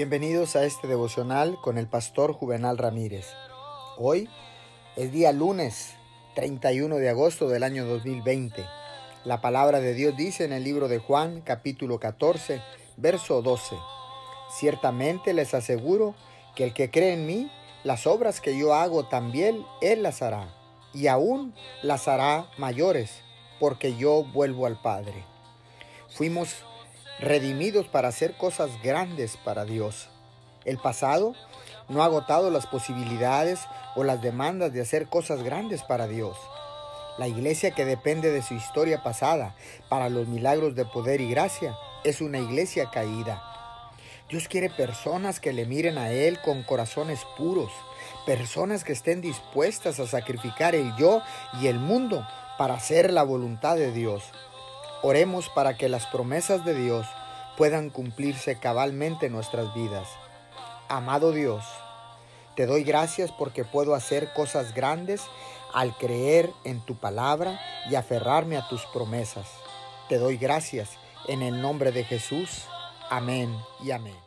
Bienvenidos a este devocional con el pastor Juvenal Ramírez. Hoy es día lunes 31 de agosto del año 2020. La palabra de Dios dice en el libro de Juan capítulo 14, verso 12. Ciertamente les aseguro que el que cree en mí, las obras que yo hago también él las hará, y aún las hará mayores, porque yo vuelvo al Padre. Fuimos redimidos para hacer cosas grandes para Dios. El pasado no ha agotado las posibilidades o las demandas de hacer cosas grandes para Dios. La iglesia que depende de su historia pasada para los milagros de poder y gracia es una iglesia caída. Dios quiere personas que le miren a Él con corazones puros, personas que estén dispuestas a sacrificar el yo y el mundo para hacer la voluntad de Dios. Oremos para que las promesas de Dios puedan cumplirse cabalmente en nuestras vidas. Amado Dios, te doy gracias porque puedo hacer cosas grandes al creer en tu palabra y aferrarme a tus promesas. Te doy gracias en el nombre de Jesús. Amén y amén.